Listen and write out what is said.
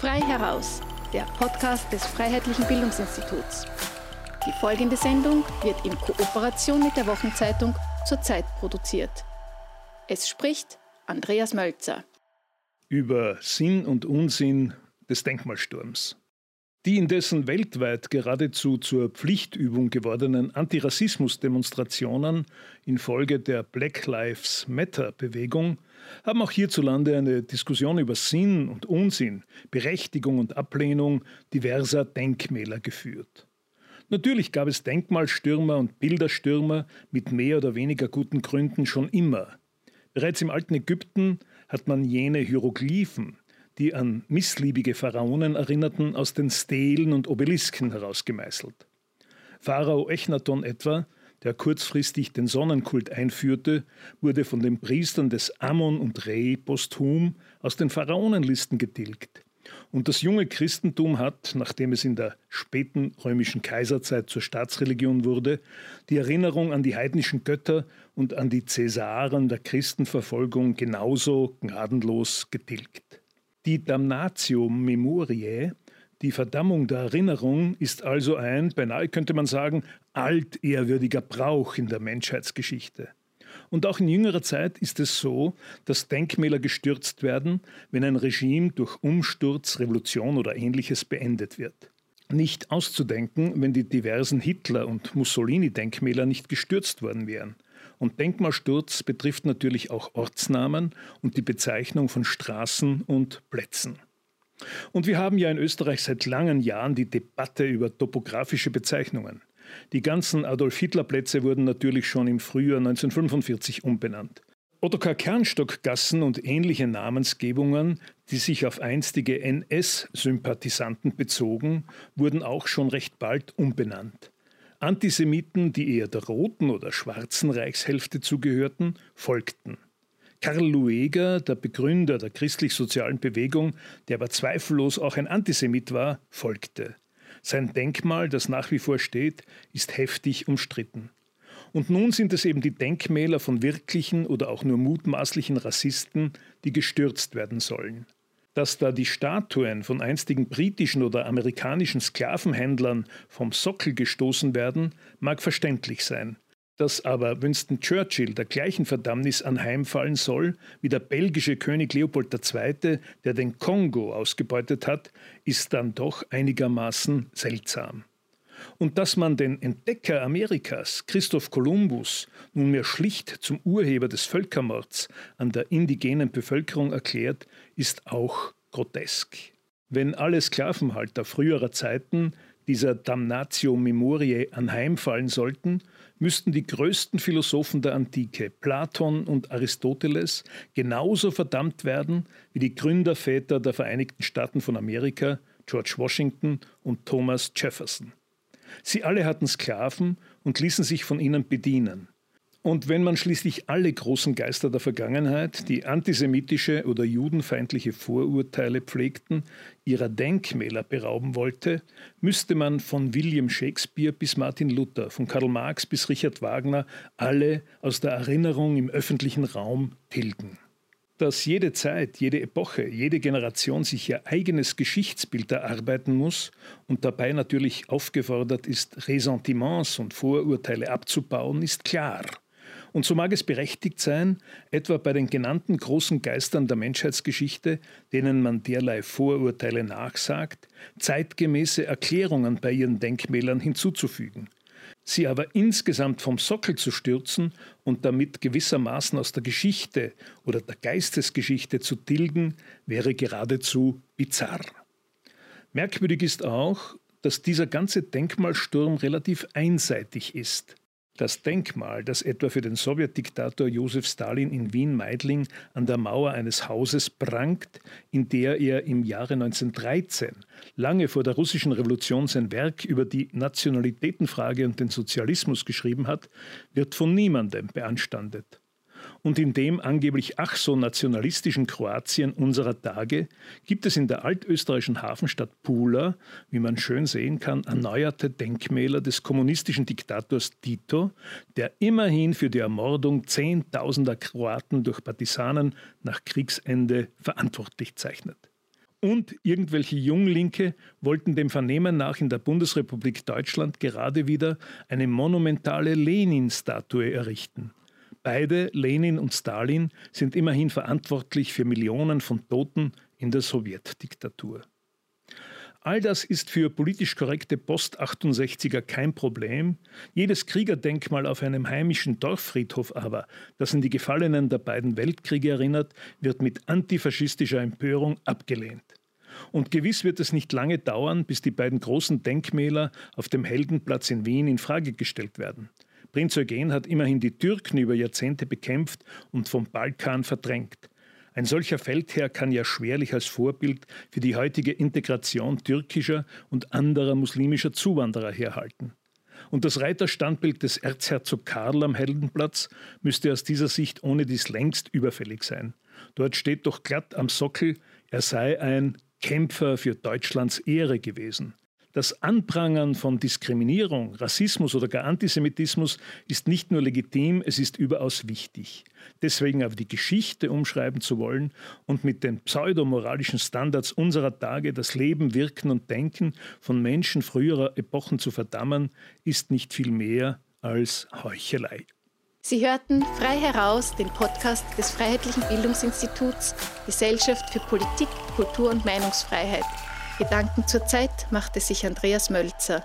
Frei heraus, der Podcast des Freiheitlichen Bildungsinstituts. Die folgende Sendung wird in Kooperation mit der Wochenzeitung zur Zeit produziert. Es spricht Andreas Mölzer. Über Sinn und Unsinn des Denkmalsturms. Die indessen weltweit geradezu zur Pflichtübung gewordenen Antirassismus-Demonstrationen infolge der Black Lives Matter-Bewegung haben auch hierzulande eine Diskussion über Sinn und Unsinn, Berechtigung und Ablehnung diverser Denkmäler geführt. Natürlich gab es Denkmalstürmer und Bilderstürmer mit mehr oder weniger guten Gründen schon immer. Bereits im alten Ägypten hat man jene Hieroglyphen, die an missliebige Pharaonen erinnerten, aus den Stelen und Obelisken herausgemeißelt. Pharao Echnaton etwa, der kurzfristig den Sonnenkult einführte, wurde von den Priestern des Ammon und Re posthum aus den Pharaonenlisten getilgt. Und das junge Christentum hat, nachdem es in der späten römischen Kaiserzeit zur Staatsreligion wurde, die Erinnerung an die heidnischen Götter und an die Cäsaren der Christenverfolgung genauso gnadenlos getilgt. Die Damnatio Memoriae, die Verdammung der Erinnerung, ist also ein, beinahe könnte man sagen, altehrwürdiger Brauch in der Menschheitsgeschichte. Und auch in jüngerer Zeit ist es so, dass Denkmäler gestürzt werden, wenn ein Regime durch Umsturz, Revolution oder ähnliches beendet wird. Nicht auszudenken, wenn die diversen Hitler- und Mussolini-Denkmäler nicht gestürzt worden wären. Und Denkmalsturz betrifft natürlich auch Ortsnamen und die Bezeichnung von Straßen und Plätzen. Und wir haben ja in Österreich seit langen Jahren die Debatte über topografische Bezeichnungen. Die ganzen Adolf-Hitler-Plätze wurden natürlich schon im Frühjahr 1945 umbenannt. Ottokar Kernstock-Gassen und ähnliche Namensgebungen, die sich auf einstige NS-Sympathisanten bezogen, wurden auch schon recht bald umbenannt. Antisemiten, die eher der roten oder schwarzen Reichshälfte zugehörten, folgten. Karl Lueger, der Begründer der christlich-sozialen Bewegung, der aber zweifellos auch ein Antisemit war, folgte. Sein Denkmal, das nach wie vor steht, ist heftig umstritten. Und nun sind es eben die Denkmäler von wirklichen oder auch nur mutmaßlichen Rassisten, die gestürzt werden sollen. Dass da die Statuen von einstigen britischen oder amerikanischen Sklavenhändlern vom Sockel gestoßen werden, mag verständlich sein. Dass aber Winston Churchill der gleichen Verdammnis anheimfallen soll wie der belgische König Leopold II., der den Kongo ausgebeutet hat, ist dann doch einigermaßen seltsam. Und dass man den Entdecker Amerikas, Christoph Kolumbus, nunmehr schlicht zum Urheber des Völkermords an der indigenen Bevölkerung erklärt, ist auch grotesk. Wenn alle Sklavenhalter früherer Zeiten dieser Damnatio Memoriae anheimfallen sollten, müssten die größten Philosophen der Antike, Platon und Aristoteles, genauso verdammt werden wie die Gründerväter der Vereinigten Staaten von Amerika, George Washington und Thomas Jefferson. Sie alle hatten Sklaven und ließen sich von ihnen bedienen. Und wenn man schließlich alle großen Geister der Vergangenheit, die antisemitische oder judenfeindliche Vorurteile pflegten, ihrer Denkmäler berauben wollte, müsste man von William Shakespeare bis Martin Luther, von Karl Marx bis Richard Wagner alle aus der Erinnerung im öffentlichen Raum tilgen dass jede Zeit, jede Epoche, jede Generation sich ihr eigenes Geschichtsbild erarbeiten muss und dabei natürlich aufgefordert ist, Ressentiments und Vorurteile abzubauen, ist klar. Und so mag es berechtigt sein, etwa bei den genannten großen Geistern der Menschheitsgeschichte, denen man derlei Vorurteile nachsagt, zeitgemäße Erklärungen bei ihren Denkmälern hinzuzufügen sie aber insgesamt vom Sockel zu stürzen und damit gewissermaßen aus der Geschichte oder der Geistesgeschichte zu tilgen, wäre geradezu bizarr. Merkwürdig ist auch, dass dieser ganze Denkmalsturm relativ einseitig ist. Das Denkmal, das etwa für den Sowjetdiktator Josef Stalin in Wien-Meidling an der Mauer eines Hauses prangt, in der er im Jahre 1913, lange vor der russischen Revolution, sein Werk über die Nationalitätenfrage und den Sozialismus geschrieben hat, wird von niemandem beanstandet und in dem angeblich ach so nationalistischen Kroatien unserer Tage gibt es in der altösterreichischen Hafenstadt Pula, wie man schön sehen kann, erneuerte Denkmäler des kommunistischen Diktators Tito, der immerhin für die Ermordung zehntausender Kroaten durch Partisanen nach Kriegsende verantwortlich zeichnet. und irgendwelche Junglinke wollten dem Vernehmen nach in der Bundesrepublik Deutschland gerade wieder eine monumentale Lenin-Statue errichten. Beide, Lenin und Stalin, sind immerhin verantwortlich für Millionen von Toten in der Sowjetdiktatur. All das ist für politisch korrekte Post-68er kein Problem. Jedes Kriegerdenkmal auf einem heimischen Dorffriedhof aber, das an die Gefallenen der beiden Weltkriege erinnert, wird mit antifaschistischer Empörung abgelehnt. Und gewiss wird es nicht lange dauern, bis die beiden großen Denkmäler auf dem Heldenplatz in Wien in Frage gestellt werden. Prinz Eugen hat immerhin die Türken über Jahrzehnte bekämpft und vom Balkan verdrängt. Ein solcher Feldherr kann ja schwerlich als Vorbild für die heutige Integration türkischer und anderer muslimischer Zuwanderer herhalten. Und das Reiterstandbild des Erzherzog Karl am Heldenplatz müsste aus dieser Sicht ohne dies längst überfällig sein. Dort steht doch glatt am Sockel, er sei ein Kämpfer für Deutschlands Ehre gewesen. Das Anprangern von Diskriminierung, Rassismus oder gar Antisemitismus ist nicht nur legitim, es ist überaus wichtig. Deswegen aber die Geschichte umschreiben zu wollen und mit den pseudomoralischen Standards unserer Tage das Leben, Wirken und Denken von Menschen früherer Epochen zu verdammen, ist nicht viel mehr als Heuchelei. Sie hörten frei heraus den Podcast des Freiheitlichen Bildungsinstituts Gesellschaft für Politik, Kultur und Meinungsfreiheit. Gedanken zur Zeit machte sich Andreas Mölzer.